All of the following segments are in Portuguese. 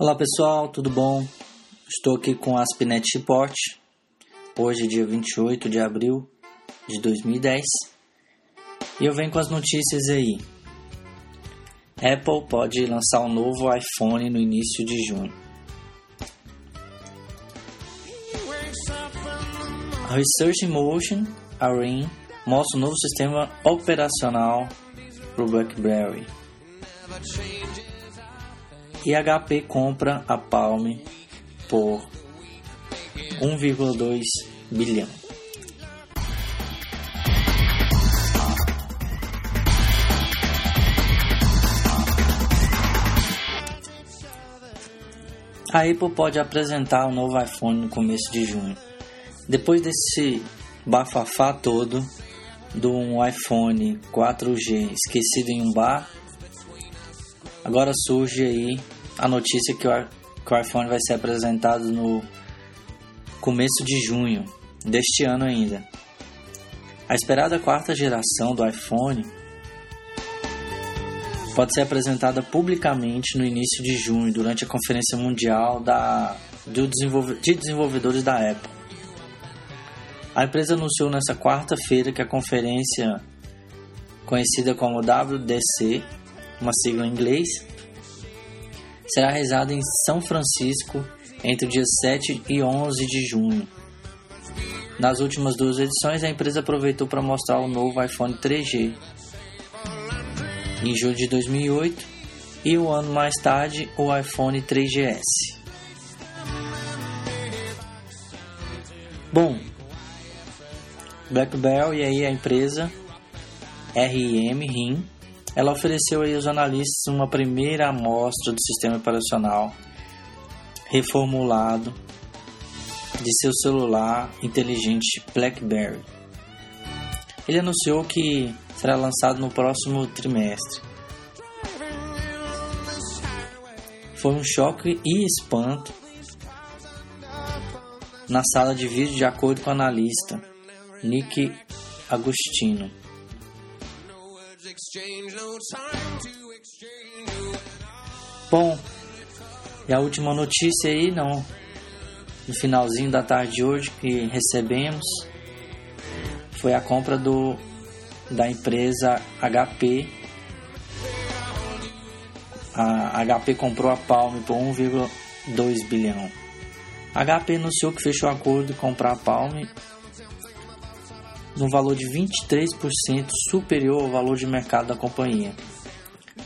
Olá pessoal, tudo bom? Estou aqui com a Aspinet Report, hoje dia 28 de abril de 2010 e eu venho com as notícias aí. Apple pode lançar um novo iPhone no início de junho. A Research in Motion, a RIM, mostra um novo sistema operacional para o BlackBerry. E HP compra a Palm por 1,2 bilhão. A Apple pode apresentar o novo iPhone no começo de junho. Depois desse bafafá todo do um iPhone 4G esquecido em um bar, agora surge aí a notícia que o, que o iPhone vai ser apresentado no começo de junho deste ano ainda. A esperada quarta geração do iPhone pode ser apresentada publicamente no início de junho, durante a Conferência Mundial da, do desenvolve, de Desenvolvedores da Apple. A empresa anunciou nesta quarta-feira que a conferência, conhecida como WDC, uma sigla em inglês, será realizada em São Francisco entre os dias 7 e 11 de junho. Nas últimas duas edições, a empresa aproveitou para mostrar o novo iPhone 3G, em julho de 2008 e um ano mais tarde o iPhone 3GS. Bom, BlackBerry e aí a empresa RIM, RIM, ela ofereceu aí aos analistas uma primeira amostra do sistema operacional reformulado de seu celular inteligente BlackBerry. Ele anunciou que será lançado no próximo trimestre. Foi um choque e espanto na sala de vídeo, de acordo com o analista Nick Agostino. Bom, e a última notícia aí, não, no finalzinho da tarde de hoje que recebemos foi a compra do da empresa HP. A HP comprou a Palm por 1,2 bilhão. A HP anunciou que fechou acordo de comprar a Palm no valor de 23% superior ao valor de mercado da companhia,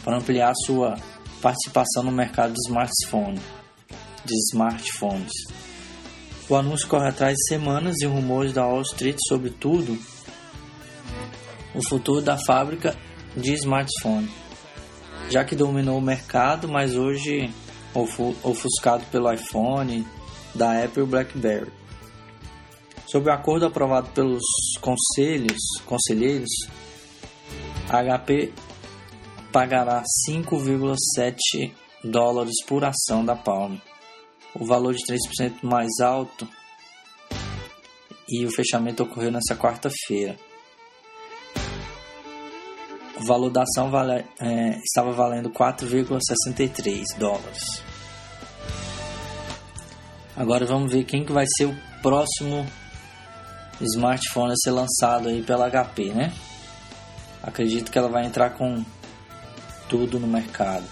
para ampliar sua participação no mercado de de smartphones. O anúncio corre atrás de semanas e rumores da Wall Street sobre tudo o futuro da fábrica de smartphone, já que dominou o mercado, mas hoje ofuscado pelo iPhone, da Apple e BlackBerry. Sob o acordo aprovado pelos conselhos, conselheiros, a HP pagará 5,7 dólares por ação da Palm, o valor de 3% mais alto, e o fechamento ocorreu nessa quarta-feira. O valor da ação vale, é, estava valendo 4,63 dólares. Agora vamos ver quem que vai ser o próximo smartphone a ser lançado aí pela HP, né? Acredito que ela vai entrar com tudo no mercado.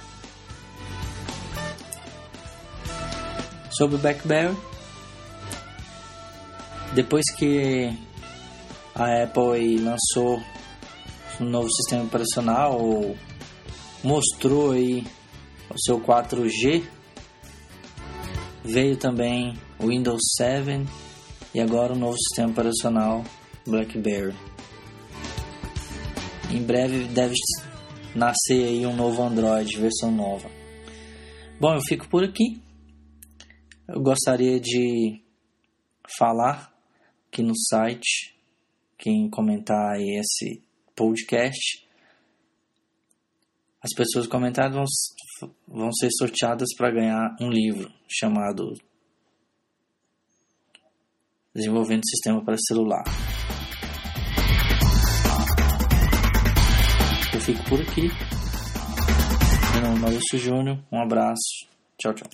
Sobre o BlackBerry, depois que a Apple lançou um novo sistema operacional ou mostrou aí o seu 4G. Veio também o Windows 7 e agora o novo sistema operacional BlackBerry. Em breve deve nascer aí um novo Android, versão nova. Bom, eu fico por aqui. Eu gostaria de falar aqui no site, quem comentar esse podcast, as pessoas comentadas vão ser sorteadas para ganhar um livro chamado Desenvolvendo Sistema para Celular. Eu fico por aqui. Meu nome é Maurício Júnior. Um abraço. Tchau, tchau.